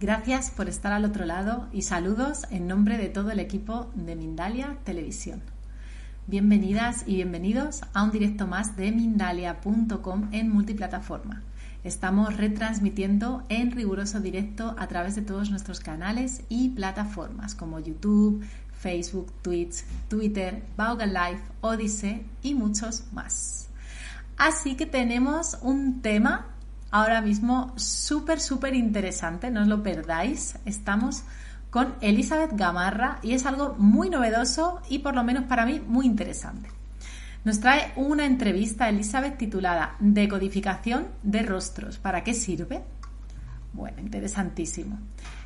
Gracias por estar al otro lado y saludos en nombre de todo el equipo de Mindalia Televisión. Bienvenidas y bienvenidos a un directo más de Mindalia.com en multiplataforma. Estamos retransmitiendo en riguroso directo a través de todos nuestros canales y plataformas como YouTube, Facebook, Twitch, Twitter, Vaughan Live, Odyssey y muchos más. Así que tenemos un tema ahora mismo súper, súper interesante, no os lo perdáis. Estamos con Elizabeth Gamarra y es algo muy novedoso y por lo menos para mí muy interesante. Nos trae una entrevista Elizabeth titulada Decodificación de rostros. ¿Para qué sirve? Bueno, interesantísimo.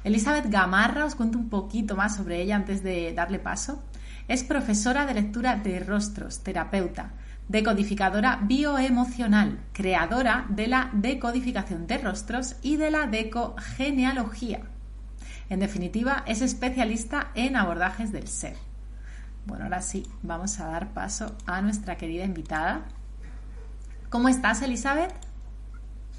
Elizabeth Gamarra, os cuento un poquito más sobre ella antes de darle paso. Es profesora de lectura de rostros, terapeuta, decodificadora bioemocional, creadora de la decodificación de rostros y de la decogenealogía. En definitiva, es especialista en abordajes del ser. Bueno, ahora sí, vamos a dar paso a nuestra querida invitada. ¿Cómo estás, Elizabeth?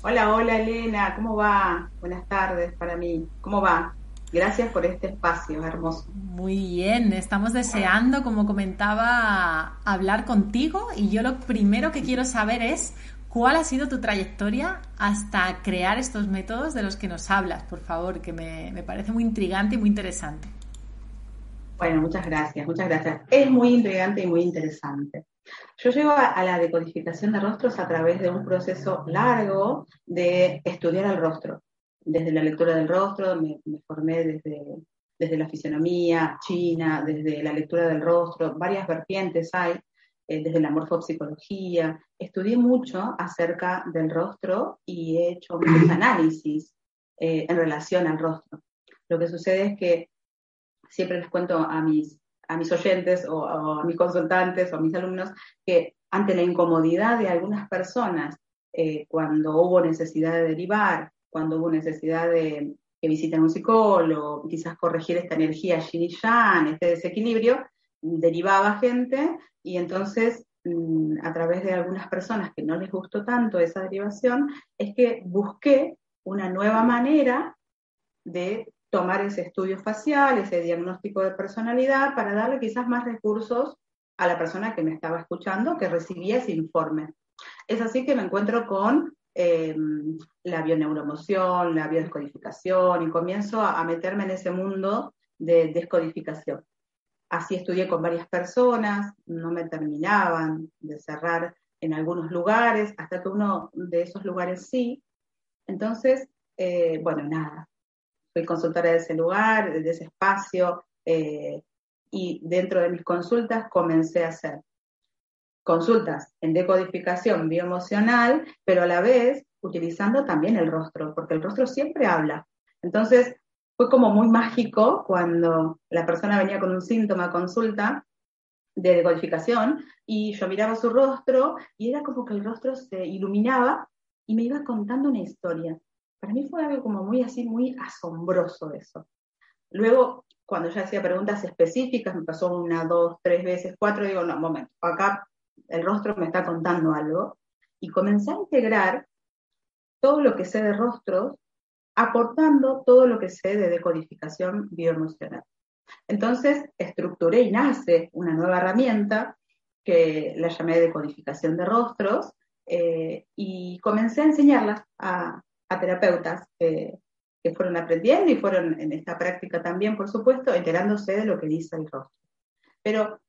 Hola, hola, Elena, ¿cómo va? Buenas tardes para mí. ¿Cómo va? Gracias por este espacio hermoso. Muy bien, estamos deseando, como comentaba, hablar contigo y yo lo primero que quiero saber es cuál ha sido tu trayectoria hasta crear estos métodos de los que nos hablas, por favor, que me, me parece muy intrigante y muy interesante. Bueno, muchas gracias, muchas gracias. Es muy intrigante y muy interesante. Yo llego a, la decodificación de rostros a través de un proceso largo de estudiar el rostro desde la lectura del rostro, me, formé desde, desde la fisionomía china, desde la lectura del rostro, varias vertientes hay, eh, desde la morfopsicología. Estudié mucho acerca del rostro y he hecho muchos análisis eh, en relación al rostro. Lo que sucede es que siempre les cuento a mis, a mis oyentes o, a mis consultantes o a mis alumnos que ante la incomodidad de algunas personas eh, cuando hubo necesidad de derivar cuando hubo necesidad de que visiten un psicólogo, quizás corregir esta energía yin y yang, este desequilibrio, derivaba gente y entonces mm, a través de algunas personas que no les gustó tanto esa derivación, es que busqué una nueva manera de tomar ese estudio facial, ese diagnóstico de personalidad, para darle quizás más recursos a la persona que me estaba escuchando, que recibía ese informe. Es así que me encuentro con eh, la bioneuromoción, la biodescodificación, y comienzo a, meterme en ese mundo de descodificación. Así estudié con varias personas, no me terminaban de cerrar en algunos lugares, hasta que uno de esos lugares sí. Entonces, eh, bueno, nada, fui consultora de ese lugar, de ese espacio, eh, y dentro de mis consultas comencé a hacer consultas en decodificación bioemocional, pero a la vez utilizando también el rostro, porque el rostro siempre habla. Entonces, fue como muy mágico cuando la persona venía con un síntoma consulta de decodificación y yo miraba su rostro y era como que el rostro se iluminaba y me iba contando una historia. Para mí fue algo como muy así, muy asombroso eso. Luego, cuando ya hacía preguntas específicas, me pasó una, dos, tres veces, cuatro, digo, no, momento, acá el rostro me está contando algo, y comencé a integrar todo lo que sé de rostros, aportando todo lo que sé de decodificación bioemocional. Entonces, estructuré y nace una nueva herramienta que la llamé decodificación de rostros, eh, y comencé a enseñarla a, terapeutas que fueron aprendiendo y fueron en esta práctica también, por supuesto, enterándose de lo que dice el rostro. Pero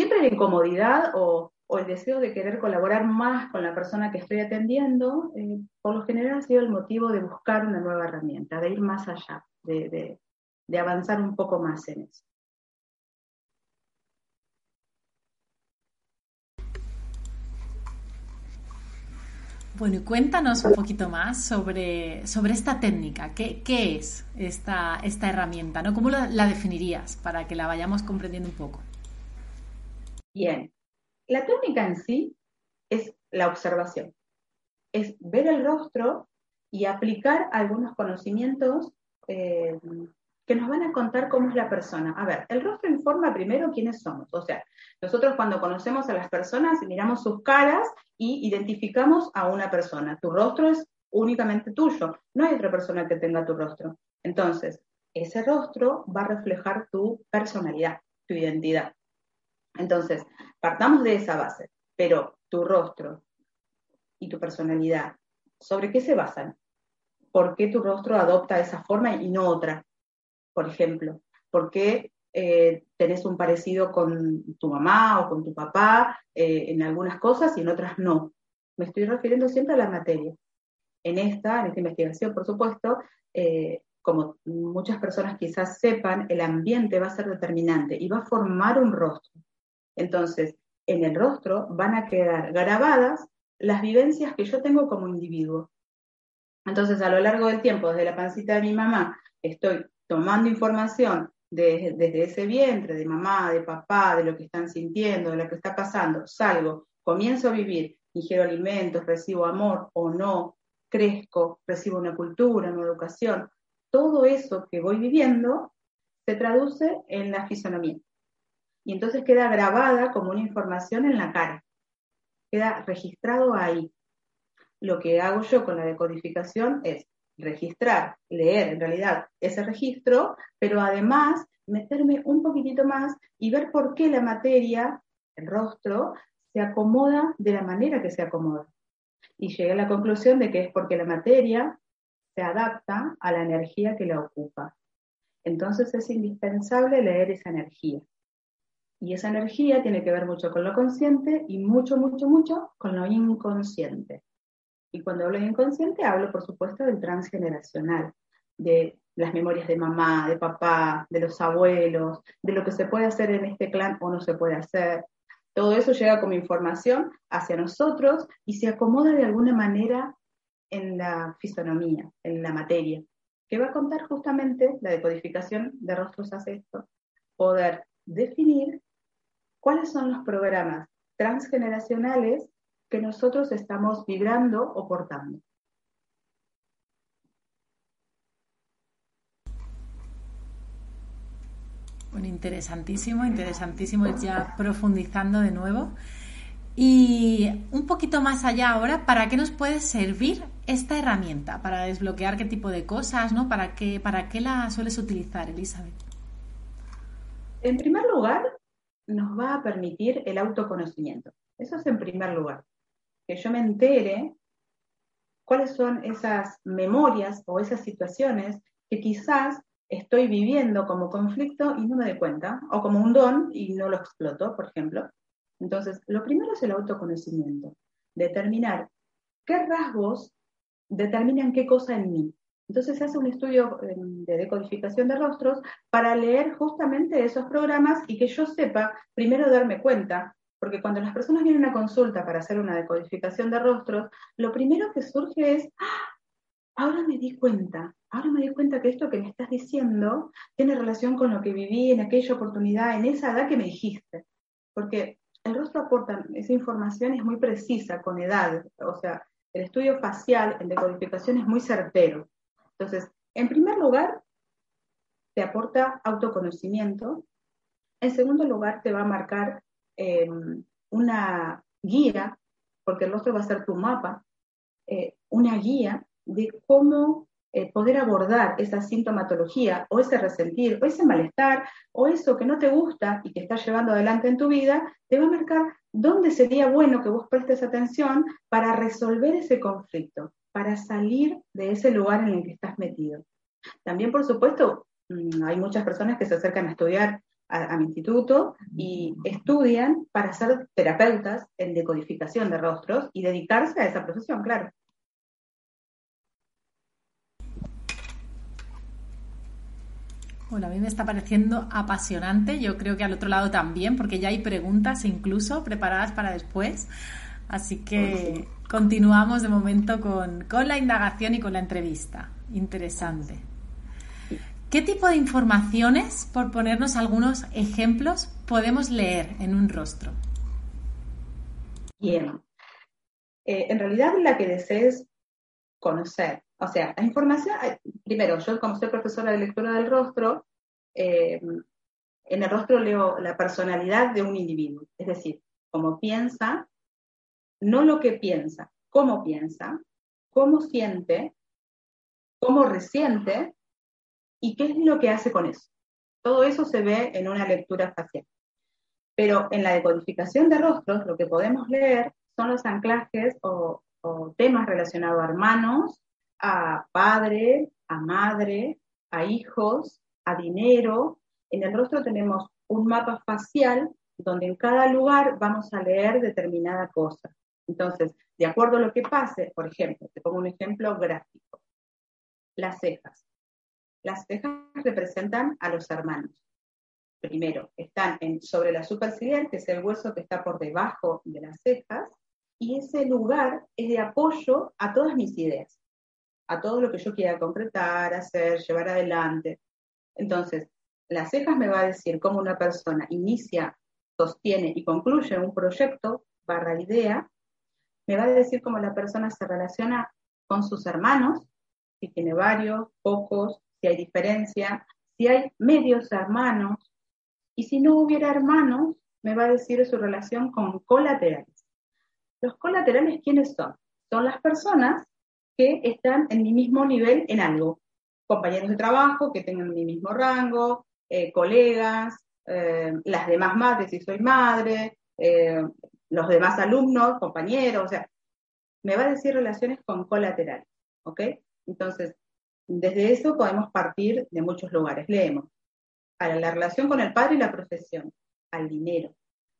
siempre la incomodidad o, el deseo de querer colaborar más con la persona que estoy atendiendo, eh, por lo general ha sido el motivo de buscar una nueva herramienta, de ir más allá, de, avanzar un poco más en eso. Bueno, y cuéntanos un poquito más sobre, sobre esta técnica. ¿Qué, qué es esta, esta, herramienta? ¿no? ¿Cómo la, definirías para que la vayamos comprendiendo un poco? Bien, la técnica en sí es la observación. Es ver el rostro y aplicar algunos conocimientos eh, que nos van a contar cómo es la persona. A ver, el rostro informa primero quiénes somos. O sea, nosotros cuando conocemos a las personas miramos sus caras y identificamos a una persona. Tu rostro es únicamente tuyo, no hay otra persona que tenga tu rostro. Entonces, ese rostro va a reflejar tu personalidad, tu identidad. Entonces, partamos de esa base, pero tu rostro y tu personalidad, ¿sobre qué se basan? ¿Por qué tu rostro adopta esa forma y no otra? por ejemplo? ¿Por qué eh, tenés un parecido con tu mamá o con tu papá eh, en algunas cosas y en otras no? Me estoy refiriendo siempre a la materia. En esta, en esta investigación, por supuesto, eh, como muchas personas quizás sepan, el ambiente va a ser determinante y va a formar un rostro. Entonces, en el rostro van a quedar grabadas las vivencias que yo tengo como individuo. Entonces, a lo largo del tiempo, desde la pancita de mi mamá, estoy tomando información desde ese vientre, de mamá, de papá, de lo que están sintiendo, de lo que está pasando, salgo, comienzo a vivir, ingiero alimentos, recibo amor o no, crezco, recibo una cultura, una educación, todo eso que voy viviendo se traduce en la fisonomía. Y entonces queda grabada como una información en la cara, queda registrado ahí. Lo que hago yo con la decodificación es registrar, leer en realidad ese registro, pero además meterme un poquitito más y ver por qué la materia, el rostro, se acomoda de la manera que se acomoda. Y llegué a la conclusión de que es porque la materia se adapta a la energía que la ocupa. Entonces es indispensable leer esa energía. Y esa energía tiene que ver mucho con lo consciente y mucho, mucho, mucho con lo inconsciente. Y cuando hablo de inconsciente, hablo, por supuesto, del transgeneracional, de las memorias de mamá, de papá, de los abuelos, de lo que se puede hacer en este clan o no se puede hacer. Todo eso llega como información hacia nosotros y se acomoda de alguna manera en la fisonomía, en la materia, que va a contar justamente la decodificación de rostros hace esto, poder definir cuáles son los programas transgeneracionales que nosotros estamos vibrando o portando. Bueno, interesantísimo, interesantísimo ya profundizando de nuevo. Y un poquito más allá ahora, ¿para qué nos puede servir esta herramienta? Para desbloquear qué tipo de cosas, ¿no? ¿Para qué, para qué la sueles utilizar, Elizabeth? En primer lugar, nos va a permitir el autoconocimiento. Eso es en primer lugar que yo me entere cuáles son esas memorias o esas situaciones que quizás estoy viviendo como conflicto y no me doy cuenta, o como un don y no lo exploto, por ejemplo. Entonces, lo primero es el autoconocimiento, determinar qué rasgos determinan qué cosa en mí. Entonces se hace un estudio em, de decodificación de rostros para leer justamente esos programas y que yo sepa, primero darme cuenta porque cuando las personas vienen a consulta para hacer una decodificación de rostros, lo primero que surge es, ¡Ah! ahora me di cuenta, ahora me di cuenta que esto que me estás diciendo tiene relación con lo que viví en aquella oportunidad, en esa edad que me dijiste. Porque el rostro aporta, esa información es muy precisa, con edad, o sea, el estudio facial en decodificación es muy certero. Entonces, en primer lugar, te aporta autoconocimiento. En segundo lugar, te va a marcar Em, una guía, porque el rostro va a ser tu mapa, eh, una guía de cómo eh, poder abordar esa sintomatología o ese resentir o ese malestar o eso que no te gusta y que estás llevando adelante en tu vida, te va a marcar dónde sería bueno que vos prestes atención para resolver ese conflicto, para salir de ese lugar en el que estás metido. También, por supuesto, mm, hay muchas personas que se acercan a estudiar a, mi instituto y estudian para ser terapeutas en decodificación de rostros y dedicarse a esa profesión, claro. Bueno, a mí me está pareciendo apasionante, yo creo que al otro lado también, porque ya hay preguntas incluso preparadas para después. Así que continuamos de momento con, con la indagación y con la entrevista. Interesante. ¿Qué tipo de informaciones, por ponernos algunos ejemplos, podemos leer en un rostro? Bien. Eh, en realidad la que desees conocer, o sea, la información, primero, yo como soy profesora de lectura del rostro, eh, en el rostro leo la personalidad de un individuo, es decir, cómo piensa, no lo que piensa, cómo piensa, cómo siente, cómo resiente y qué es lo que hace con eso. Todo eso se ve en una lectura facial. Pero en la decodificación de rostros, lo que podemos leer son los anclajes o, temas relacionados a hermanos, a padre, a madre, a hijos, a dinero. En el rostro tenemos un mapa facial donde en cada lugar vamos a leer determinada cosa. Entonces, de acuerdo a lo que pase, por ejemplo, te pongo un ejemplo gráfico. Las cejas. Las cejas representan a los hermanos. Primero, están sobre la superciliar, que es el hueso que está por debajo de las cejas, y ese lugar es de apoyo a todas mis ideas, a todo lo que yo quiera concretar, hacer, llevar adelante. Entonces, las cejas me va a decir cómo una persona inicia, sostiene y concluye un proyecto barra idea, me va a decir cómo la persona se relaciona con sus hermanos, si tiene varios, pocos, si hay diferencia, si hay medios hermanos, y si no hubiera hermanos, me va a decir su relación con colaterales. Los colaterales, ¿quiénes son? Son las personas que están en mi mismo nivel en algo. Compañeros de trabajo que tengan mi mismo rango, eh, colegas, eh, las demás madres si soy madre, eh, los demás alumnos, compañeros, o sea, me va a decir relaciones con colaterales, ¿ok? Entonces, desde eso podemos partir de muchos lugares. Leemos a la relación con el padre y la profesión, al dinero,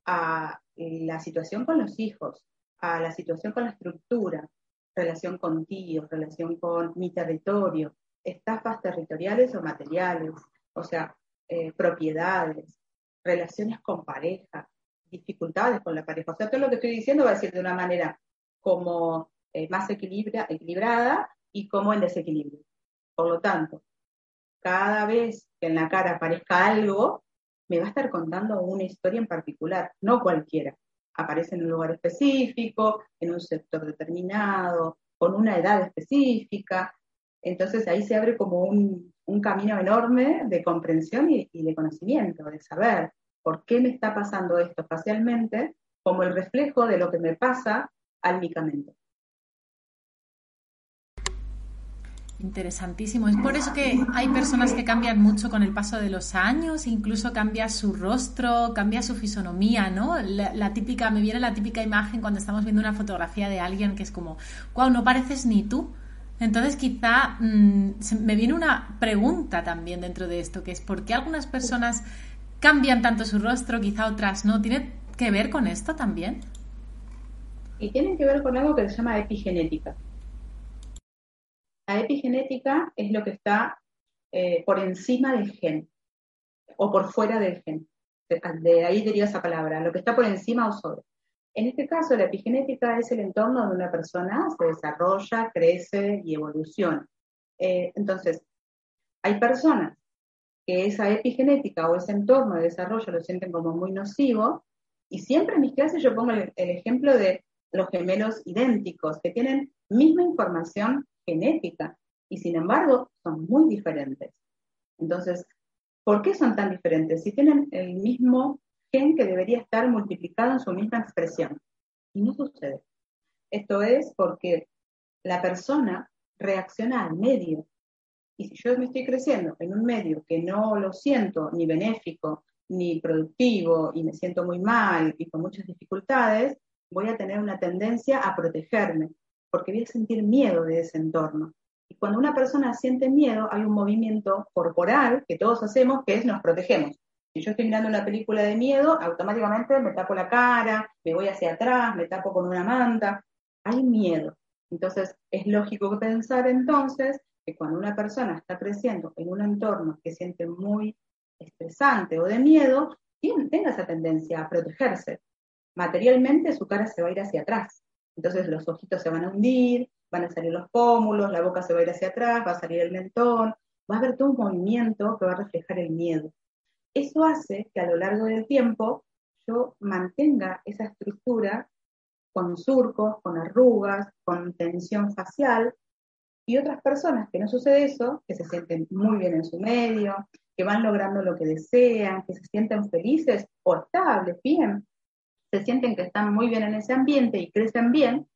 a la situación con los hijos, a la situación con la estructura, relación con tíos, relación con mi territorio, estafas territoriales o materiales, o sea, eh, propiedades, relaciones con pareja, dificultades con la pareja. O sea, todo lo que estoy diciendo va a decir de una manera como eh, más equilibrada y como en desequilibrio. Por lo tanto, cada vez que en la cara aparezca algo, me va a estar contando una historia en particular, no cualquiera. Aparece en un lugar específico, en un sector determinado, con una edad específica. Entonces ahí se abre como un, camino enorme de comprensión y, y, de conocimiento, de saber por qué me está pasando esto facialmente como el reflejo de lo que me pasa álmicamente. Interesantísimo. Es por eso que hay personas que cambian mucho con el paso de los años, incluso cambia su rostro, cambia su fisonomía, ¿no? La, típica, me viene la típica imagen cuando estamos viendo una fotografía de alguien que es como, wow, no pareces ni tú. Entonces quizá mm, me viene una pregunta también dentro de esto, que es ¿por qué algunas personas cambian tanto su rostro, quizá otras no? ¿Tiene que ver con esto también? Y tiene que ver con algo que se llama epigenética. La epigenética es lo que está eh, por encima del gen o por fuera del gen. De, ahí deriva esa palabra, lo que está por encima o sobre. En este caso, la epigenética es el entorno donde una persona se desarrolla, crece y evoluciona. Eh, entonces, hay personas que esa epigenética o ese entorno de desarrollo lo sienten como muy nocivo, y siempre en mis clases yo pongo el ejemplo de los gemelos idénticos, que tienen misma información genética y sin embargo son muy diferentes. Entonces, ¿por qué son tan diferentes? Si tienen el mismo gen que debería estar multiplicado en su misma expresión. Y no sucede. Esto es porque la persona reacciona al medio. Y si yo me estoy creciendo en un medio que no lo siento ni benéfico, ni productivo, y me siento muy mal y con muchas dificultades, voy a tener una tendencia a protegerme porque voy a sentir miedo de ese entorno. Y cuando una persona siente miedo, hay un movimiento corporal que todos hacemos, que es nos protegemos. Si yo estoy mirando una película de miedo, automáticamente me tapo la cara, me voy hacia atrás, me tapo con una manta. Hay miedo. Entonces, es lógico pensar entonces cuando una persona está creciendo en un entorno que siente muy estresante o de miedo, tenga esa tendencia a protegerse. Materialmente su cara se va a ir hacia atrás. Entonces los ojitos se van a hundir, van a salir los pómulos, la boca se va a ir hacia atrás, va a salir el mentón, va a haber todo un movimiento que va a reflejar el miedo. Eso hace que a lo largo del tiempo yo mantenga esa estructura con surcos, con arrugas, con tensión facial, y otras personas que no sucede eso, que se sienten muy bien en su medio, que van logrando lo que desean, que se sienten felices o estables, bien, se sienten que están muy bien en ese ambiente y crecen bien,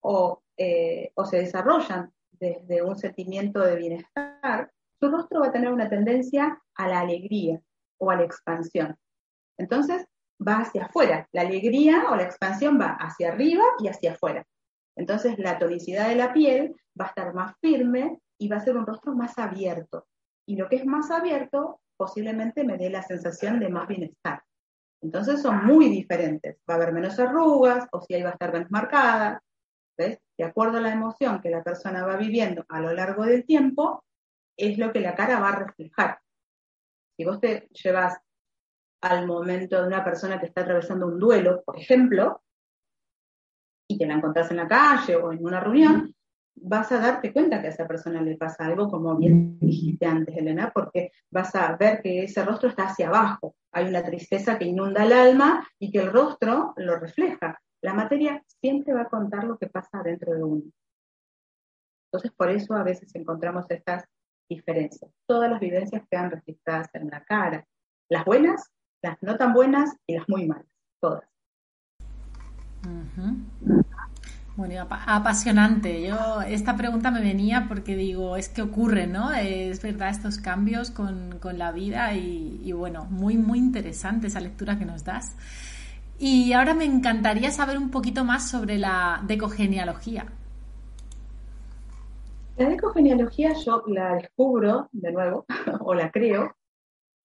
o, eh, o se desarrollan desde un sentimiento de bienestar, su rostro va a tener una tendencia a la alegría o a la expansión. Entonces, va hacia afuera. La alegría o la expansión va hacia arriba y hacia afuera. Entonces, la tonicidad de la piel va a estar más firme y va a ser un rostro más abierto. Y lo que es más abierto posiblemente me dé la sensación de más bienestar. Entonces son muy diferentes. Va a haber menos arrugas o si ahí va a estar menos marcada. ¿Ves? De acuerdo a la emoción que la persona va viviendo a lo largo del tiempo, es lo que la cara va a reflejar. Si vos te llevas al momento de una persona que está atravesando un duelo, por ejemplo, y te la encontrás en la calle o en una reunión, vas a darte cuenta que a esa persona le pasa algo, como bien dijiste antes, Elena, porque vas a ver que ese rostro está hacia abajo. Hay una tristeza que inunda el alma y que el rostro lo refleja. La materia siempre va a contar lo que pasa dentro de uno. Entonces, por eso a veces encontramos estas diferencias. Todas las vivencias quedan registradas en la cara. Las buenas, las no tan buenas y las muy malas. Todas. Bueno, apasionante. Yo esta pregunta me venía porque digo, es que ocurre, ¿no? Es verdad estos cambios con, la vida y, bueno, muy, muy interesante esa lectura que nos das. Y ahora me encantaría saber un poquito más sobre la decogenealogía. La decogenealogía yo la descubro de nuevo, o la creo,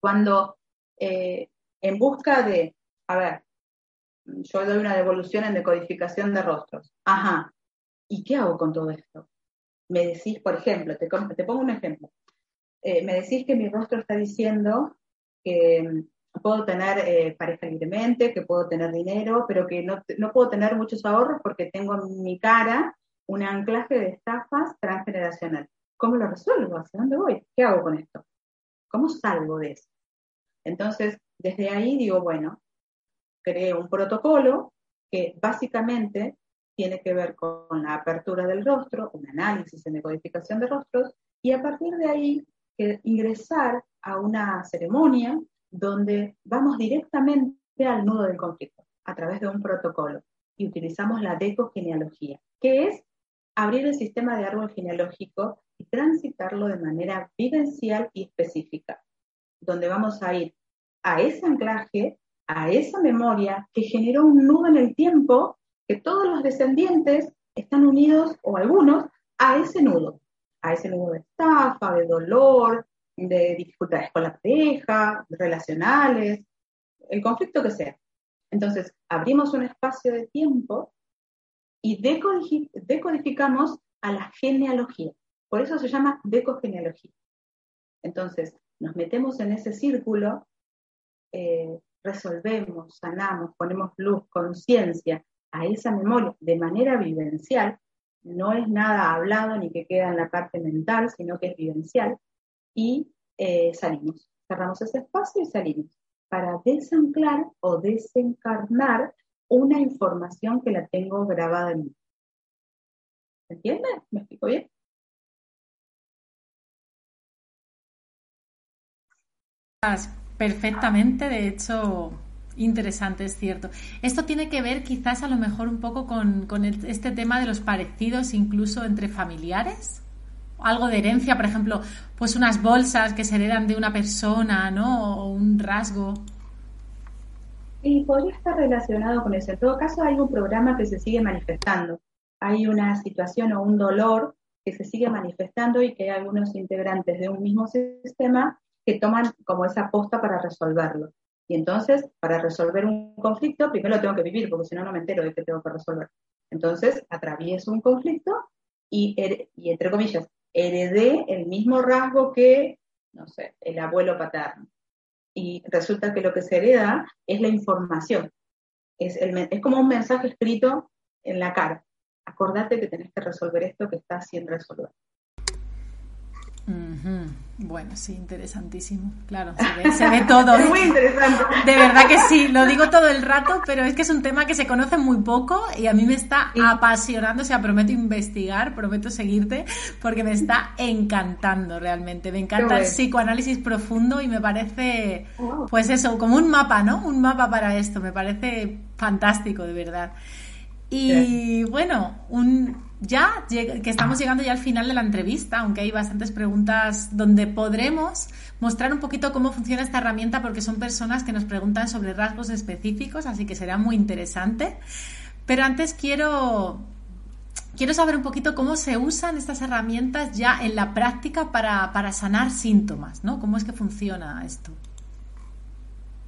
cuando eh, en busca de, a ver, yo doy una devolución en decodificación de rostros. Ajá, ¿y qué hago con todo esto? Me decís, por ejemplo, te, pongo un ejemplo. Eh, me decís que mi rostro está diciendo que mm, puedo tener eh, pareja libremente, que puedo tener dinero, pero que no, no puedo tener muchos ahorros porque tengo en mi cara un anclaje de estafas transgeneracional. ¿Cómo lo resuelvo? ¿Hacia dónde voy? ¿Qué hago con esto? ¿Cómo salgo de eso? Entonces, desde ahí digo, bueno, creé un protocolo que básicamente tiene que ver con la apertura del rostro, un análisis en decodificación de rostros, y a partir de ahí ingresar a una ceremonia donde vamos directamente al nudo del conflicto a través de un protocolo y utilizamos la decogenealogía, que es abrir el sistema de árbol genealógico y transitarlo de manera vivencial y específica, donde vamos a ir a ese anclaje a esa memoria que generó un nudo en el tiempo que todos los descendientes están unidos, o algunos, a ese nudo, a ese nudo de estafa, de dolor, de dificultades con la pareja, relacionales, el conflicto que sea. Entonces, abrimos un espacio de tiempo y decodificamos a la genealogía. Por eso se llama decogenealogía. Entonces, nos metemos en ese círculo eh, resolvemos, sanamos, ponemos luz, conciencia a esa memoria de manera vivencial, no es nada hablado ni que queda en la parte mental, sino que es vivencial, y eh, salimos. Cerramos ese espacio y salimos para desanclar o desencarnar una información que la tengo grabada en mí. ¿Se entiende? ¿Me explico bien? Perfectamente, de hecho, interesante, es cierto. Esto tiene que ver quizás a lo mejor un poco con, este tema de los parecidos incluso entre familiares. Algo de herencia, por ejemplo, pues unas bolsas que se heredan de una persona, ¿no? O un rasgo. Y podría estar relacionado con eso. En todo caso, hay un programa que se sigue manifestando. Hay una situación o un dolor que se sigue manifestando y que algunos integrantes de un mismo sistema que toman como esa posta para resolverlo. Y entonces, para resolver un conflicto, primero tengo que vivir, porque si no, no me entero de qué tengo que resolver. Entonces, atravieso un conflicto y, y, entre comillas, heredé el mismo rasgo que, no sé, el abuelo paterno. Y resulta que lo que se hereda es la información. Es, es como un mensaje escrito en la cara. Acordate que tenés que resolver esto que está sin resolver. Bueno, sí, interesantísimo. Claro, se ve, todo. es muy interesante. De verdad que sí, lo digo todo el rato, pero es que es un tema que se conoce muy poco y a mí me está apasionando. O sea, prometo investigar, prometo seguirte, porque me está encantando realmente. Me encanta el psicoanálisis profundo y me parece, pues eso, como un mapa, ¿no? Un mapa para esto. Me parece fantástico, de verdad. Y bueno, un, ya que estamos llegando ya al final de la entrevista, aunque hay bastantes preguntas donde podremos mostrar un poquito cómo funciona esta herramienta porque son personas que nos preguntan sobre rasgos específicos, así que será muy interesante. Pero antes quiero quiero saber un poquito cómo se usan estas herramientas ya en la práctica para, para sanar síntomas, ¿no? ¿Cómo es que funciona esto?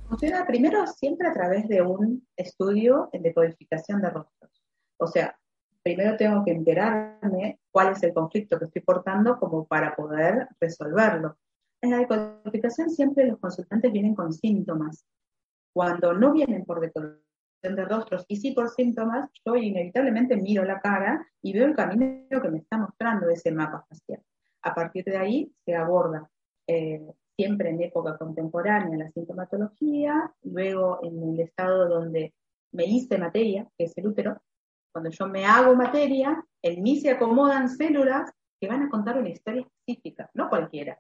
Funciona primero siempre a través de un estudio de codificación de rostros. O sea, primero tengo que enterarme cuál es el conflicto que estoy portando como para poder resolverlo. En la decodificación siempre los consultantes vienen con síntomas. Cuando no vienen por decodificación de rostros y sí por síntomas, yo inevitablemente miro la cara y veo el camino que me está mostrando ese mapa facial. A partir de ahí se aborda eh, siempre en época contemporánea la sintomatología, luego en el estado donde me hice materia, que es el útero, cuando yo me hago materia, en mí se acomodan células que van a contar una historia específica, no cualquiera.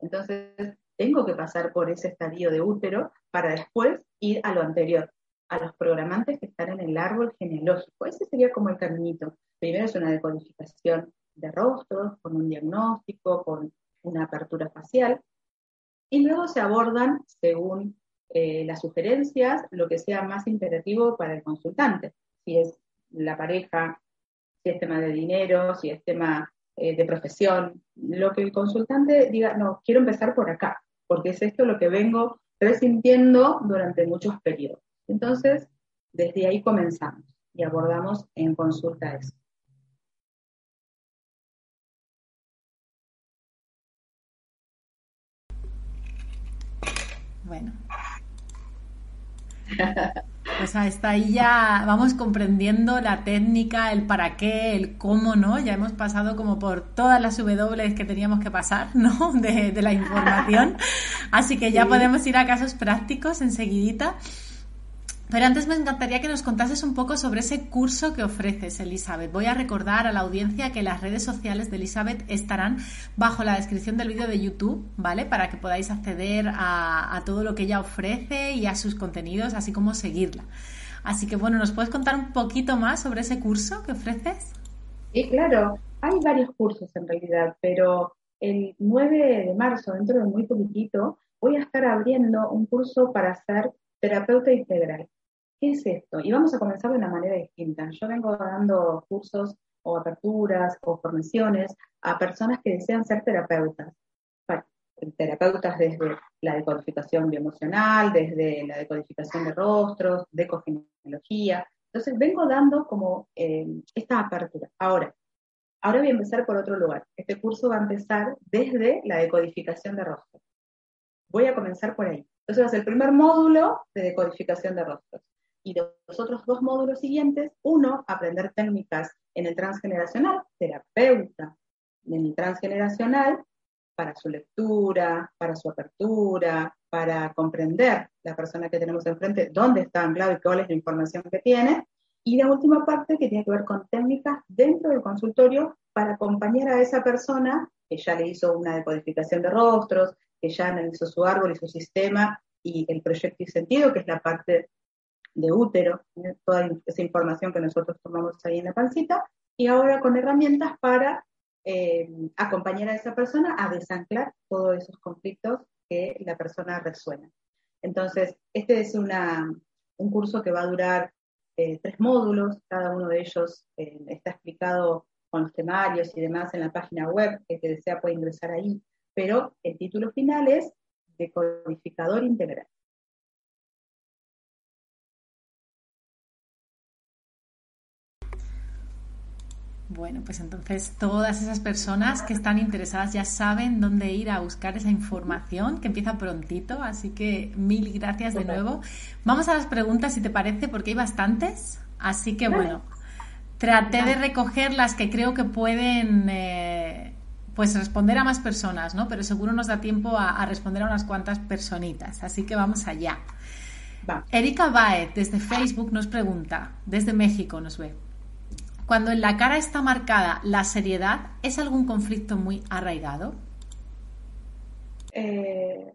Entonces, tengo que pasar por ese estadio de útero para después ir a lo anterior, a los programantes que están en el árbol genealógico. Ese sería como el caminito. Primero es una decodificación de rostros, con un diagnóstico, con una apertura facial, y luego se abordan, según eh, las sugerencias, lo que sea más imperativo para el consultante. Si es la pareja, si es tema de dinero, si es tema eh, de profesión, lo que el consultante diga, no, quiero empezar por acá, porque es esto lo que vengo resintiendo durante muchos periodos. Entonces, desde ahí comenzamos y abordamos en consulta eso. Bueno. Pues está ahí ya vamos comprendiendo la técnica, el para qué, el cómo, ¿no? Ya hemos pasado como por todas las W que teníamos que pasar, ¿no? De, de la información. Así que ya podemos ir a casos prácticos enseguidita. Pero antes me encantaría que nos contases un poco sobre ese curso que ofreces, Elizabeth. Voy a recordar a la audiencia que las redes sociales de Elizabeth estarán bajo la descripción del vídeo de YouTube, ¿vale? Para que podáis acceder a, todo lo que ella ofrece y a sus contenidos, así como seguirla. Así que bueno, ¿nos puedes contar un poquito más sobre ese curso que ofreces? Sí, claro. Hay varios cursos en realidad, pero el 9 de marzo, dentro de muy poquitito, voy a estar abriendo un curso para ser terapeuta integral. ¿Qué es esto? Y vamos a comenzar de una manera distinta. Yo vengo dando cursos o aperturas o formaciones a personas que desean ser terapeutas. terapeutas desde la decodificación bioemocional, desde la decodificación de rostros, decogenealogía. Entonces vengo dando como eh, esta apertura. Ahora, ahora voy a empezar por otro lugar. Este curso va a empezar desde la decodificación de rostros. Voy a comenzar por ahí. Entonces el primer módulo de decodificación de rostros y los otros dos módulos siguientes, uno, aprender técnicas en el transgeneracional, terapeuta en el transgeneracional, para su lectura, para su apertura, para comprender la persona que tenemos enfrente, dónde está anclado y cuál es la información que tiene. Y la última parte que tiene que ver con técnicas dentro del consultorio para acompañar a esa persona que ya le hizo una decodificación de rostros, que ya analizó su árbol y su sistema y el proyecto y sentido, que es la parte de útero, toda esa información que nosotros tomamos ahí en la pancita, y ahora con herramientas para eh, acompañar a esa persona a desanclar todos esos conflictos que la persona resuena. Entonces, este es una, un curso que va a durar eh, tres módulos, cada uno de ellos eh, está explicado con los temarios y demás en la página web, el que desea puede ingresar ahí, pero el título final es decodificador integral. Bueno, pues entonces todas esas personas que están interesadas ya saben dónde ir a buscar esa información, que empieza prontito, así que mil gracias de nuevo. Vamos a las preguntas, si te parece, porque hay bastantes, así que bueno, traté de recoger las que creo que pueden eh, pues responder a más personas, ¿no? Pero seguro nos da tiempo a, responder a unas cuantas personitas, así que vamos allá. Erika Baez, desde Facebook, nos pregunta, desde México nos ve. Cuando en la cara está marcada la seriedad, ¿es algún conflicto muy arraigado? Eh,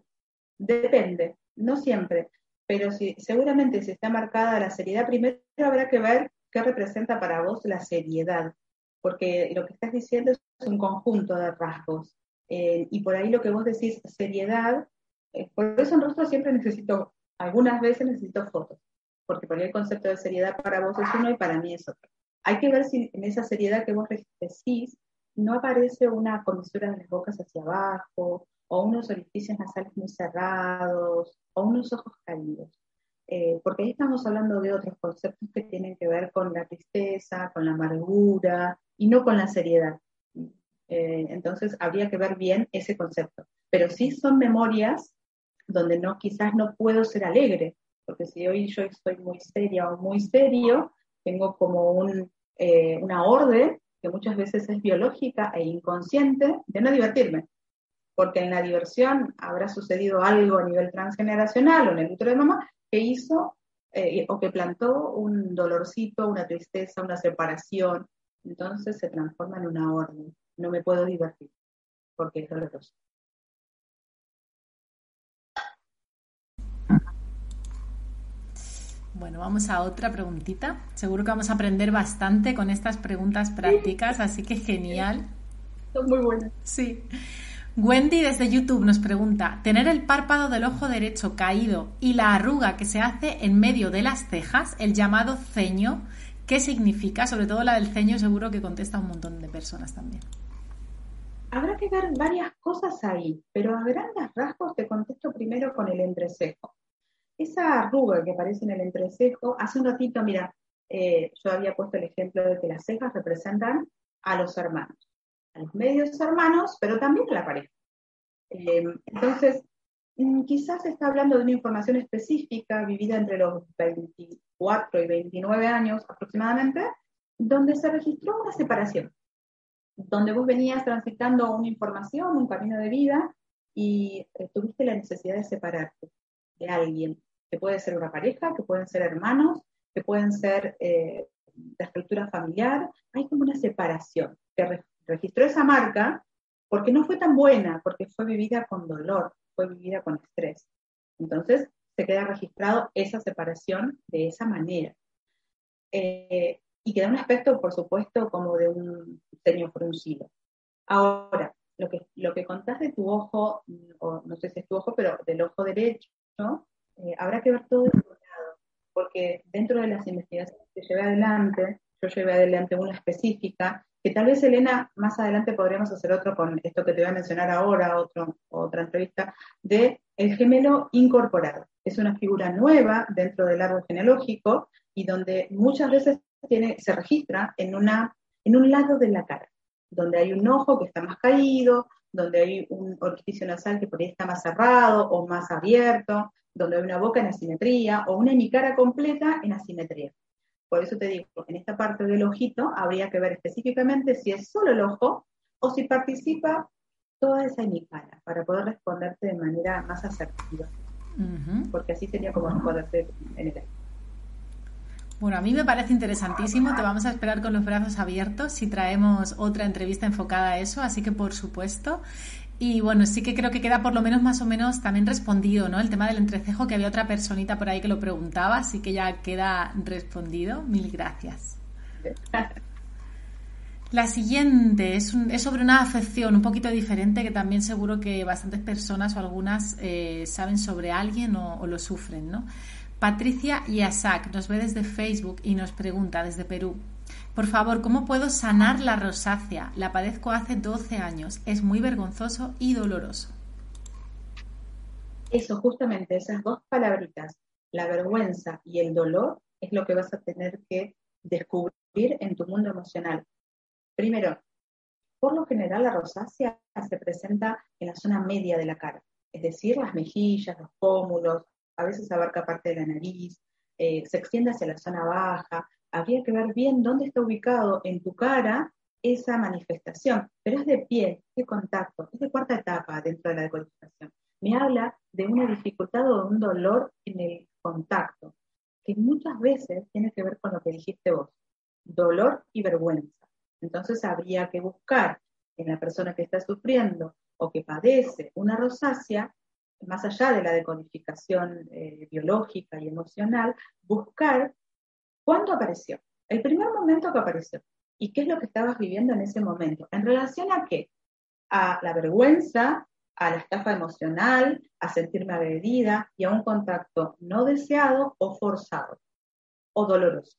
depende, no siempre, pero si, seguramente si está marcada la seriedad, primero habrá que ver qué representa para vos la seriedad, porque lo que estás diciendo es un conjunto de rasgos. Eh, y por ahí lo que vos decís, seriedad, eh, por eso en rostro siempre necesito, algunas veces necesito fotos, porque por ahí el concepto de seriedad para vos es uno y para mí es otro. Hay que ver si en esa seriedad que vos decís no aparece una comisura de las bocas hacia abajo, o unos orificios nasales muy cerrados, o unos ojos caídos. Eh, porque ahí estamos hablando de otros conceptos que tienen que ver con la tristeza, con la amargura, y no con la seriedad. Eh, entonces habría que ver bien ese concepto. Pero sí son memorias donde no, quizás no puedo ser alegre, porque si hoy yo estoy muy seria o muy serio, tengo como un, eh, una orden que muchas veces es biológica e inconsciente de no divertirme, porque en la diversión habrá sucedido algo a nivel transgeneracional o en el útero de mamá que hizo eh, o que plantó un dolorcito, una tristeza, una separación, entonces se transforma en una orden. No me puedo divertir porque es doloroso. Bueno, vamos a otra preguntita. Seguro que vamos a aprender bastante con estas preguntas prácticas, así que genial. Son muy buenas. Sí. Wendy desde YouTube nos pregunta, ¿tener el párpado del ojo derecho caído y la arruga que se hace en medio de las cejas, el llamado ceño, qué significa? Sobre todo la del ceño seguro que contesta un montón de personas también. Habrá que ver varias cosas ahí, pero a grandes rasgos te contesto primero con el entrecejo. Esa arruga que aparece en el entrecejo, hace un ratito, mira, eh, yo había puesto el ejemplo de que las cejas representan a los hermanos, a los medios hermanos, pero también a la pareja. Eh, entonces, mm, quizás está hablando de una información específica vivida entre los 24 y 29 años aproximadamente, donde se registró una separación, donde vos venías transitando una información, un camino de vida y eh, tuviste la necesidad de separarte de alguien, que puede ser una pareja, que pueden ser hermanos, que pueden ser eh, de estructura familiar, hay como una separación, que registró esa marca porque no fue tan buena, porque fue vivida con dolor, fue vivida con estrés. Entonces se queda registrado esa separación de esa manera. Eh, y queda un aspecto, por supuesto, como de un ceño fruncido. Ahora, lo que, lo que contás de tu ojo, o no sé si es tu ojo, pero del ojo derecho, eh, habrá que ver todo lado, porque dentro de las investigaciones que llevé adelante, yo llevé adelante una específica, que tal vez Elena, más adelante podríamos hacer otro con esto que te voy a mencionar ahora, otro, otra entrevista, de el gemelo incorporado. Es una figura nueva dentro del árbol genealógico y donde muchas veces se registra en, una, en un lado de la cara, donde hay un ojo que está más caído, donde hay un orificio nasal que por ahí está más cerrado o más abierto, donde hay una boca en asimetría o una hemicara completa en asimetría. Por eso te digo, en esta parte del ojito habría que ver específicamente si es solo el ojo o si participa toda esa hemicara para poder responderte de manera más asertiva. Porque así sería como responderte en el bueno, a mí me parece interesantísimo. Te vamos a esperar con los brazos abiertos si traemos otra entrevista enfocada a eso, así que por supuesto. Y bueno, sí que creo que queda por lo menos más o menos también respondido, ¿no? El tema del entrecejo, que había otra personita por ahí que lo preguntaba, así que ya queda respondido. Mil gracias. La siguiente es, sobre una afección un poquito diferente que también seguro que bastantes personas o algunas eh, saben sobre alguien o, o lo sufren, ¿no? Patricia Yasak nos ve desde Facebook y nos pregunta desde Perú. Por favor, ¿cómo puedo sanar la rosácea? La padezco hace 12 años. Es muy vergonzoso y doloroso. Eso, justamente, esas dos palabritas, la vergüenza y el dolor, es lo que vas a tener que descubrir en tu mundo emocional. Primero, por lo general la rosácea se presenta en la zona media de la cara, es decir, las mejillas, los pómulos, a veces abarca parte de la nariz, eh, se extiende hacia la zona baja. Habría que ver bien dónde está ubicado en tu cara esa manifestación, pero es de pie, es de contacto, es de cuarta etapa dentro de la decodificación. Me habla de una dificultad o de un dolor en el contacto, que muchas veces tiene que ver con lo que dijiste vos, dolor y vergüenza. Entonces habría que buscar en la persona que está sufriendo o que padece una rosácea, más allá de la decodificación eh, biológica y emocional, buscar cuándo apareció, el primer momento que apareció y qué es lo que estabas viviendo en ese momento. ¿En relación a qué? A la vergüenza, a la estafa emocional, a sentirme agredida y a un contacto no deseado o forzado o doloroso.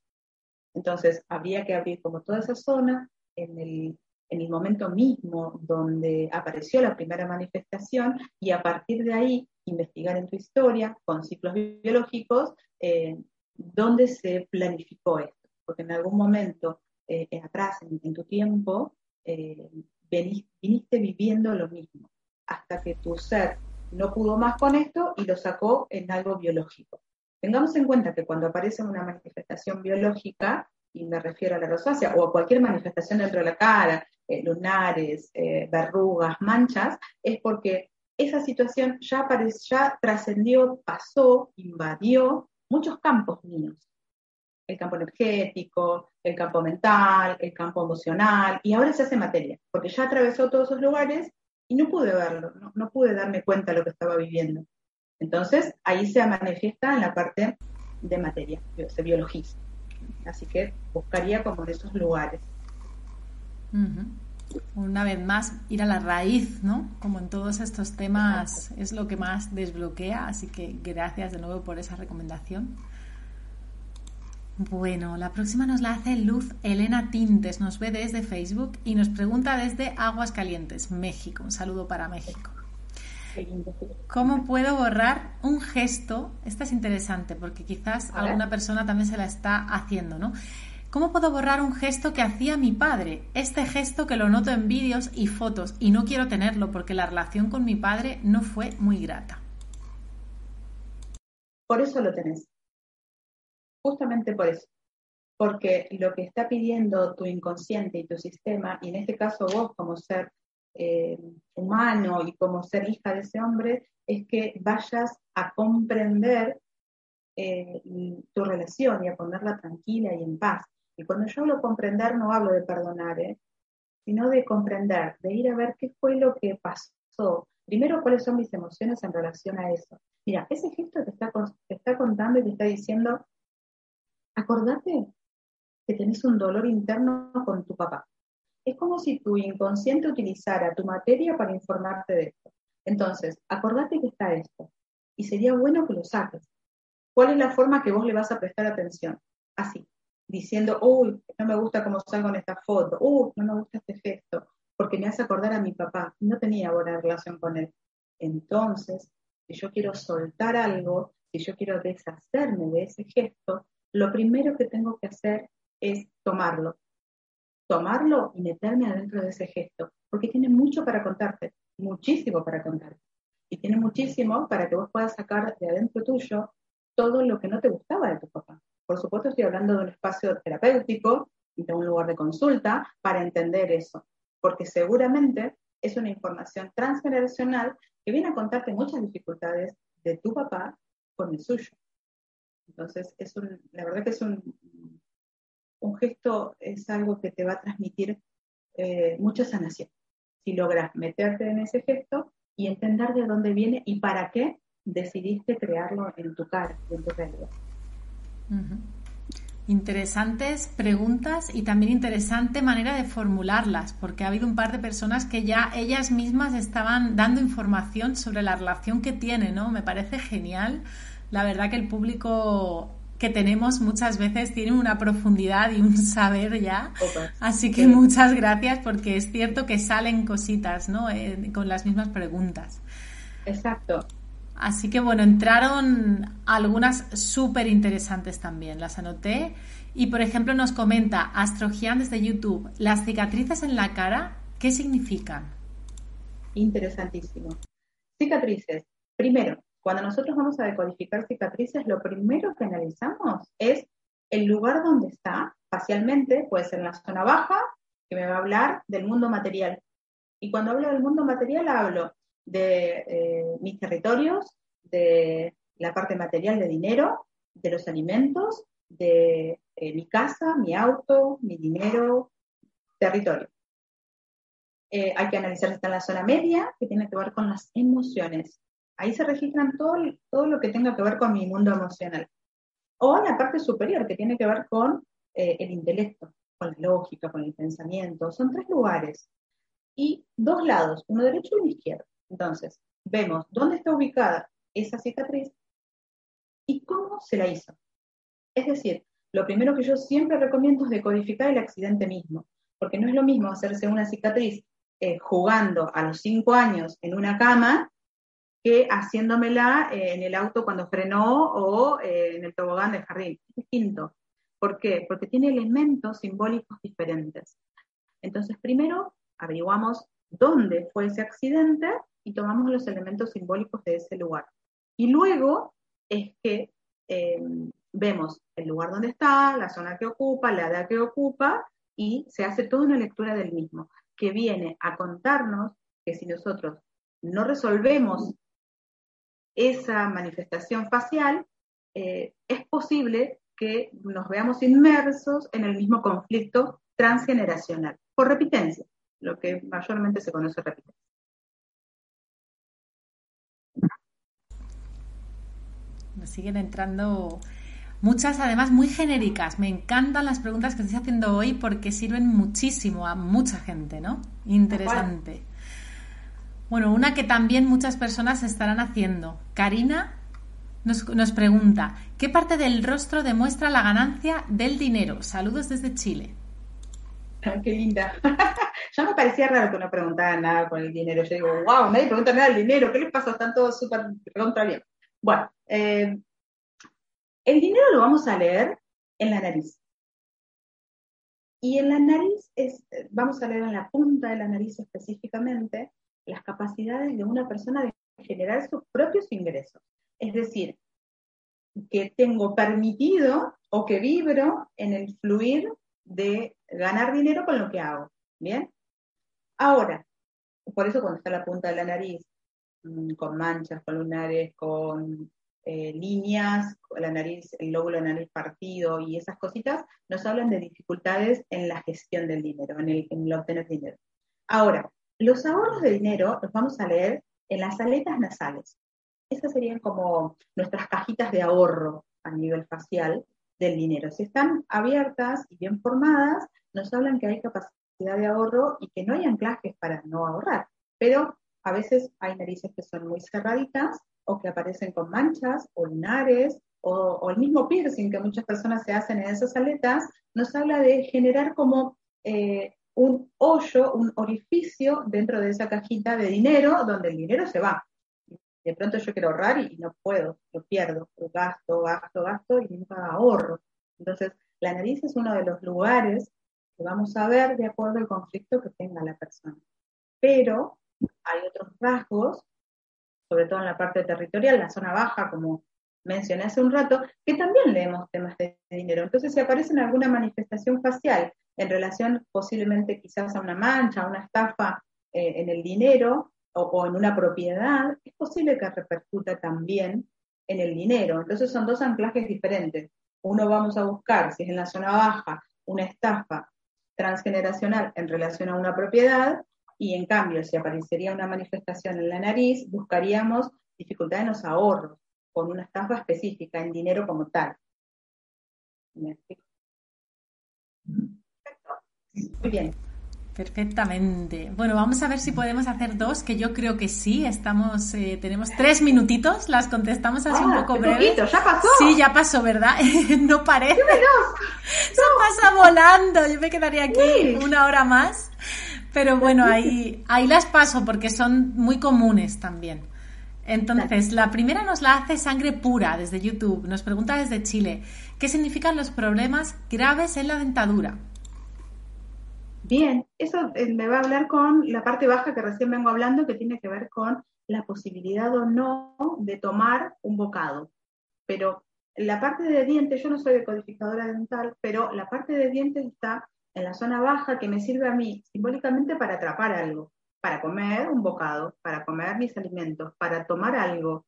Entonces, habría que abrir como toda esa zona en el, en el momento mismo donde apareció la primera manifestación y a partir de ahí investigar en tu historia con ciclos biológicos eh, dónde se planificó esto. Porque en algún momento eh, atrás en, tu tiempo, eh, viniste viviendo lo mismo, hasta que tu ser no pudo más con esto y lo sacó en algo biológico. Tengamos en cuenta que cuando aparece una manifestación biológica, y me refiero a la rosácea, o a cualquier manifestación dentro de la cara, eh, lunares, verrugas, manchas, es porque esa situación ya, ya trascendió, pasó, invadió muchos campos míos el campo energético, el campo mental, el campo emocional, y ahora se hace materia, porque ya atravesó todos esos lugares y no pude verlo, no, pude darme cuenta de lo que estaba viviendo. Entonces, ahí se manifiesta en la parte de materia, se biologiza. Así que buscaría como en esos lugares. Una vez más, ir a la raíz, ¿no? Como en todos estos temas es lo que más desbloquea, así que gracias de nuevo por esa recomendación. Bueno, la próxima nos la hace Luz Elena Tintes, nos ve desde Facebook y nos pregunta desde Aguas Calientes, México. Un saludo para México. ¿Cómo puedo borrar un gesto? Esta es interesante porque quizás alguna persona también se la está haciendo, ¿no? ¿Cómo puedo borrar un gesto que hacía mi padre? Este gesto que lo noto en vídeos y fotos y no quiero tenerlo porque la relación con mi padre no fue muy grata. Por eso lo tenés justamente por eso. Porque lo que está pidiendo tu inconsciente y tu sistema, y en este caso vos como ser eh, humano y como ser hija de ese hombre, es que vayas a comprender eh, tu relación y a ponerla tranquila y en paz. Y cuando yo hablo comprender, no hablo de perdonar, ¿eh? sino de comprender, de ir a ver qué fue lo que pasó. Primero, cuáles son mis emociones en relación a eso. Mira, ese gesto te está, te está contando y te está diciendo, acordate que tenés un dolor interno con tu papá. Es como si tu inconsciente utilizara tu materia para informarte de esto. Entonces, acordate que está esto. Y sería bueno que lo saques. ¿Cuál es la forma que vos le vas a prestar atención? Así, diciendo, uy, no me gusta cómo salgo en esta foto, uy, no me gusta este gesto, porque me hace acordar a mi papá. No tenía buena relación con él. Entonces, si yo quiero soltar algo, si yo quiero deshacerme de ese gesto, lo primero que tengo que hacer es tomarlo. Tomarlo y meterme adentro de ese gesto, porque tiene mucho para contarte, muchísimo para contarte. Y tiene muchísimo para que vos puedas sacar de adentro tuyo todo lo que no te gustaba de tu papá. Por supuesto, estoy hablando de un espacio terapéutico de un lugar de consulta para entender eso, porque seguramente es una información transgeneracional que viene a contarte muchas dificultades de tu papá con el suyo. Entonces, es un, la verdad que es un, un gesto, es algo que te va a transmitir eh, mucha sanación. Si logras meterte en ese gesto y entender de dónde viene y para qué decidiste crearlo en tu cara, en tu realidad. Interesantes preguntas y también interesante manera de formularlas, porque ha habido un par de personas que ya ellas mismas estaban dando información sobre la relación que tienen, ¿no? Me parece genial la verdad que el público que tenemos muchas veces tiene una profundidad y un saber ya. Así que muchas gracias porque es cierto que salen cositas, ¿no? Eh, con las mismas preguntas. Exacto. Así que bueno, entraron algunas súper interesantes también, las anoté. Y por ejemplo nos comenta Astrogian desde YouTube, ¿las cicatrices en la cara qué significan? Interesantísimo. Cicatrices. Primero, cuando nosotros vamos a decodificar cicatrices, lo primero que analizamos es el lugar donde está facialmente, puede ser en la zona baja, que me va a hablar del mundo material. Y cuando hablo del mundo material hablo de eh, mis territorios, de la parte material de dinero, de los alimentos, de eh, mi casa, mi auto, mi dinero, territorio. Eh, hay que analizar si está en la zona media, que tiene que ver con las emociones. Ahí se registran todo, todo lo que tenga que ver con mi mundo emocional. O la parte superior, que tiene que ver con el intelecto, con la lógica, con el pensamiento. Son tres lugares. Y dos lados, uno derecho y uno izquierdo. Entonces, vemos dónde está ubicada esa cicatriz y cómo se la hizo. Es decir, lo primero que yo siempre recomiendo es decodificar el accidente mismo, porque no es lo mismo hacerse una cicatriz eh, jugando a los cinco años en una cama que haciéndomela eh, en el auto cuando frenó o eh, en el tobogán del jardín. Es distinto. ¿Por qué? Porque tiene elementos simbólicos diferentes. Entonces, primero averiguamos dónde fue ese accidente y tomamos los elementos simbólicos de ese lugar. Y luego es que em, vemos el lugar donde está, la zona que ocupa, la edad que ocupa, y se hace toda una lectura del mismo, que viene a contarnos que si nosotros no resolvemos esa manifestación facial, eh, es posible que nos veamos inmersos en el mismo conflicto transgeneracional, por repitencia, lo que mayormente se conoce repitencia. siguen entrando muchas, además muy genéricas. Me encantan las preguntas que estoy haciendo hoy porque sirven muchísimo a mucha gente, ¿no? Interesante. Bueno, una que también muchas personas estarán haciendo. Karina nos, pregunta, ¿qué parte del rostro demuestra la ganancia del dinero? Saludos desde Chile. qué linda. ya me parecía raro que no preguntara nada con el dinero. Yo digo, wow, nadie pregunta nada del dinero, ¿qué les pasa? Están todos súper contra bien. Bueno, eh, el dinero lo vamos a leer en la nariz. Y en la nariz es, vamos a leer en la punta de la nariz específicamente las capacidades de una persona de generar sus propios ingresos. Es decir, que tengo permitido o que vibro en el fluir de ganar dinero con lo que hago. ¿Bien? Ahora, por eso cuando está la punta de la nariz Mm, con manchas, con lunares, con eh, líneas, la nariz, el lóbulo de nariz partido y esas cositas, nos hablan de dificultades en la gestión del dinero, en el, obtener dinero. Ahora, los ahorros de dinero los vamos a leer en las aletas nasales. Esas serían como nuestras cajitas de ahorro a nivel facial del dinero. Si están abiertas y bien formadas, nos hablan que hay capacidad de ahorro y que no hay anclajes para no ahorrar. Pero a veces hay narices que son muy cerraditas o que aparecen con manchas o lunares o, el mismo piercing que muchas personas se hacen en esas aletas, nos habla de generar como eh, un hoyo, un orificio dentro de esa cajita de dinero donde el dinero se va. De pronto yo quiero ahorrar y, no puedo, lo pierdo, gasto, gasto, gasto y nunca ahorro. Entonces, la nariz es uno de los lugares que vamos a ver de acuerdo al conflicto que tenga la persona. Pero hay otros rasgos, sobre todo en la parte territorial, la zona baja, como mencioné hace un rato, que también leemos temas de dinero. Entonces, si aparece alguna manifestación facial en relación posiblemente quizás a una mancha, a una estafa eh, en el dinero o, en una propiedad, es posible que repercuta también en el dinero. Entonces, son dos anclajes diferentes. Uno vamos a buscar, si es en la zona baja, una estafa transgeneracional en relación a una propiedad, y en cambio, si aparecería una manifestación en la nariz, buscaríamos dificultad en los ahorros, con una estafa específica, en dinero como tal. Muy bien. Perfectamente. Bueno, vamos a ver si podemos hacer dos, que yo creo que sí. Estamos, eh, tenemos tres minutitos, las contestamos así un ah, poco breves. ¿Ya pasó? Sí, ya pasó, ¿verdad? no parece. Se pasa volando. Yo me quedaría aquí una hora más. Pero bueno, ahí, ahí las paso porque son muy comunes también. Entonces, la primera nos la hace Sangre Pura desde YouTube. Nos pregunta desde Chile, ¿qué significan los problemas graves en la dentadura? Bien, eso eh, me va a hablar con la parte baja que recién vengo hablando, que tiene que ver con la posibilidad o no de tomar un bocado. Pero la parte de dientes, yo no soy decodificadora dental, pero la parte de dientes está en la zona baja que me sirve a mí simbólicamente para atrapar algo, para comer un bocado, para comer mis alimentos, para tomar algo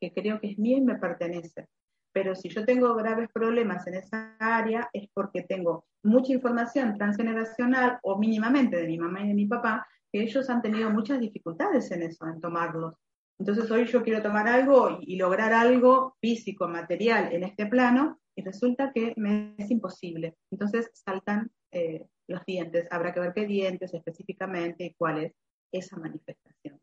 que creo que es mío y me pertenece. Pero si yo tengo graves problemas en esa área es porque tengo mucha información transgeneracional o mínimamente de mi mamá y de mi papá, que ellos han tenido muchas dificultades en eso, en tomarlos. Entonces hoy yo quiero tomar algo y, lograr algo físico, material en este plano, y resulta que me es imposible. Entonces saltan eh, los dientes. Habrá que ver qué dientes específicamente y cuál es esa manifestación.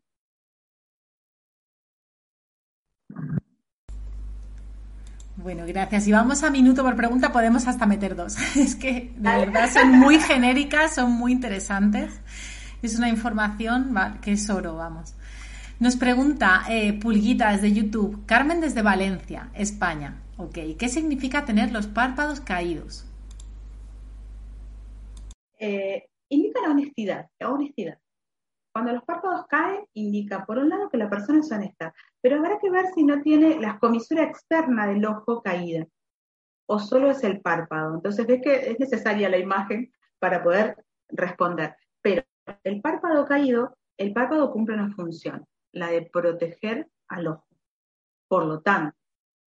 Bueno, gracias. Y vamos a minuto por pregunta, podemos hasta meter dos. Es que de verdad son muy genéricas, son muy interesantes. Es una información que es oro, vamos. Nos pregunta eh, Pulguita desde YouTube, Carmen desde Valencia, España. Ok, ¿qué significa tener los párpados caídos? Eh, indica la honestidad, la honestidad. Cuando los párpados caen, indica, por un lado, que la persona es honesta, pero habrá que ver si no tiene la comisura externa del ojo caída o solo es el párpado. Entonces, ves que es necesaria la imagen para poder responder. Pero el párpado caído, el párpado cumple una función, la de proteger al ojo. Por lo tanto,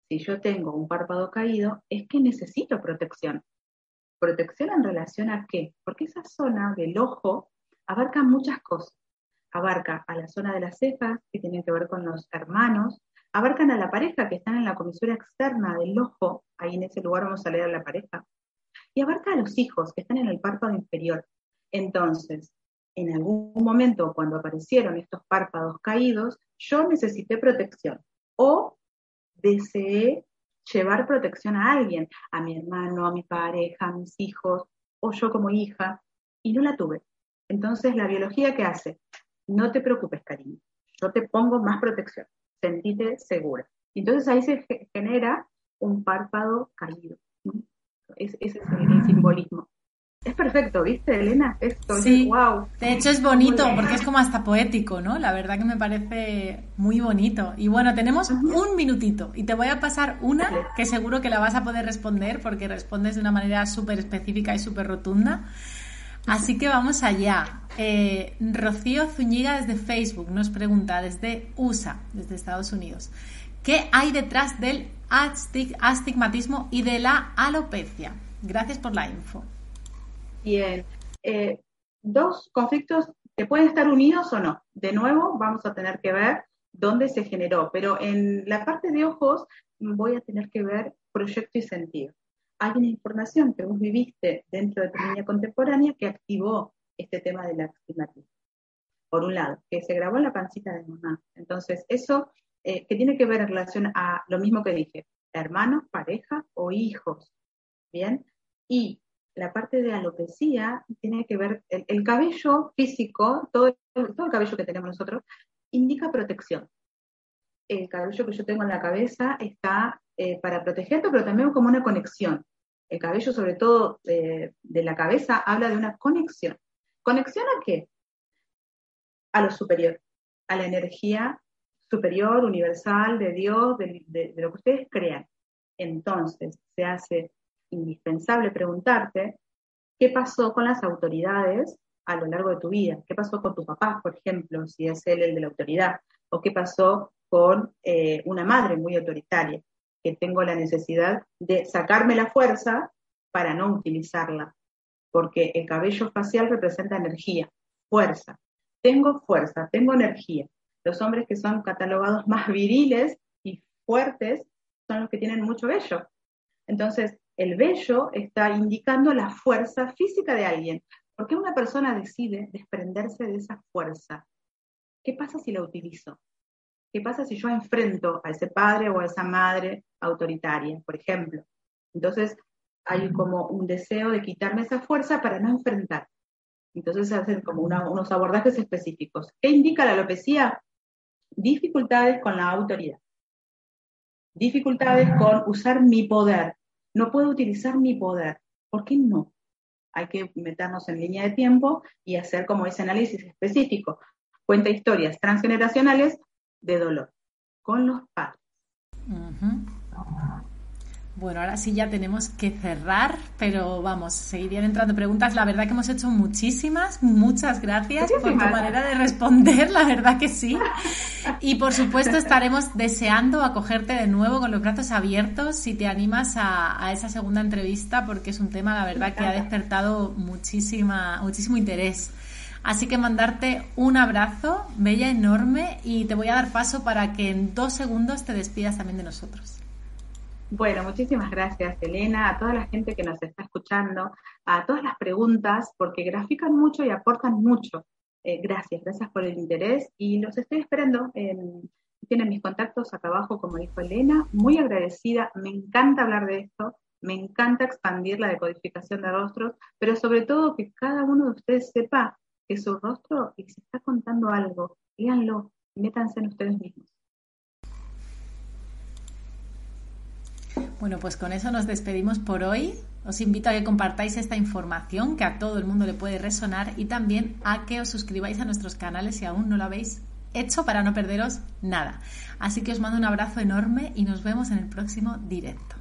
si yo tengo un párpado caído, es que necesito protección. ¿Protección en relación a qué? Porque esa zona del ojo abarca muchas cosas abarca a la zona de las cejas, que tienen que ver con los hermanos, abarcan a la pareja que están en la comisura externa del ojo, ahí en ese lugar vamos a leer a la pareja, y abarca a los hijos que están en el párpado inferior. Entonces, en algún momento cuando aparecieron estos párpados caídos, yo necesité protección o deseé llevar protección a alguien, a mi hermano, a mi pareja, a mis hijos, o yo como hija, y no la tuve. Entonces, la biología, ¿qué hace? No te preocupes, cariño, yo te pongo más protección, sentite segura. Entonces ahí se genera un párpado caído. ese es el, simbolismo. Es perfecto, ¿viste, Elena? Esto sí. wow. De hecho es bonito porque es como hasta poético, ¿no? La verdad que me parece muy bonito. Y bueno, tenemos un minutito y te voy a pasar una que seguro que la vas a poder responder porque respondes de una manera súper específica y súper rotunda. Así que vamos allá. Eh, Rocío Zúñiga desde Facebook nos pregunta desde USA, desde Estados Unidos, ¿qué hay detrás del astigmatismo y de la alopecia? Gracias por la info. Bien. Eh, dos conflictos que pueden estar unidos o no. De nuevo, vamos a tener que ver dónde se generó, pero en la parte de ojos voy a tener que ver proyecto y sentido hay una información que vos viviste dentro de tu niña contemporánea que activó este tema del astigmatismo. Por un lado, que se grabó en la pancita de mamá. Entonces, eso eh, que tiene que ver en relación a lo mismo que dije, hermanos, pareja o hijos. Bien. Y la parte de alopecia tiene que ver, el, cabello físico, todo, todo el cabello que tenemos nosotros, indica protección. El cabello que yo tengo en la cabeza está eh, para protegerte, pero también como una conexión. El cabello, sobre todo eh, de la cabeza, habla de una conexión. ¿Conexión a qué? A lo superior, a la energía superior, universal, de Dios, de, lo que ustedes crean. Entonces, se hace indispensable preguntarte qué pasó con las autoridades a lo largo de tu vida. ¿Qué pasó con tu papá, por ejemplo, si es él el de la autoridad? ¿O qué pasó con eh, una madre muy autoritaria? Que tengo la necesidad de sacarme la fuerza para no utilizarla, porque el cabello facial representa energía, fuerza. Tengo fuerza, tengo energía. Los hombres que son catalogados más viriles y fuertes son los que tienen mucho vello. Entonces, el vello está indicando la fuerza física de alguien. ¿Por qué una persona decide desprenderse de esa fuerza? ¿Qué pasa si la utilizo? ¿Qué pasa si yo enfrento a ese padre o a esa madre autoritaria, por ejemplo? Entonces hay como un deseo de quitarme esa fuerza para no enfrentar. Entonces se hacen como unos abordajes específicos. ¿Qué indica la alopecia? dificultades con la autoridad, dificultades con usar mi poder. No puedo utilizar mi poder. ¿Por qué no? Hay que meternos en línea de tiempo y hacer como ese análisis específico. Cuenta historias transgeneracionales de dolor con los padres. Bueno, ahora sí ya tenemos que cerrar, pero vamos, seguirían entrando preguntas. La verdad que hemos hecho muchísimas, muchas gracias por tu manera de responder, la verdad que sí. Y por supuesto estaremos deseando acogerte de nuevo con los brazos abiertos si te animas a, a esa segunda entrevista, porque es un tema, la verdad, que ha despertado muchísima, muchísimo interés. Así que mandarte un abrazo, bella, enorme, y te voy a dar paso para que en dos segundos te despidas también de nosotros. Bueno, muchísimas gracias, Elena, a toda la gente que nos está escuchando, a todas las preguntas, porque grafican mucho y aportan mucho. Eh, gracias, gracias por el interés y los estoy esperando. tienen mis contactos acá abajo, como dijo Elena, muy agradecida. Me encanta hablar de esto, me encanta expandir la decodificación de rostros, pero sobre todo que cada uno de ustedes sepa que su rostro les está contando algo. Léanlo, métanse en ustedes mismos. Bueno, pues con eso nos despedimos por hoy. Os invito a que compartáis esta información que a todo el mundo le puede resonar y también a que os suscribáis a nuestros canales si aún no lo habéis hecho para no perderos nada. Así que os mando un abrazo enorme y nos vemos en el próximo directo.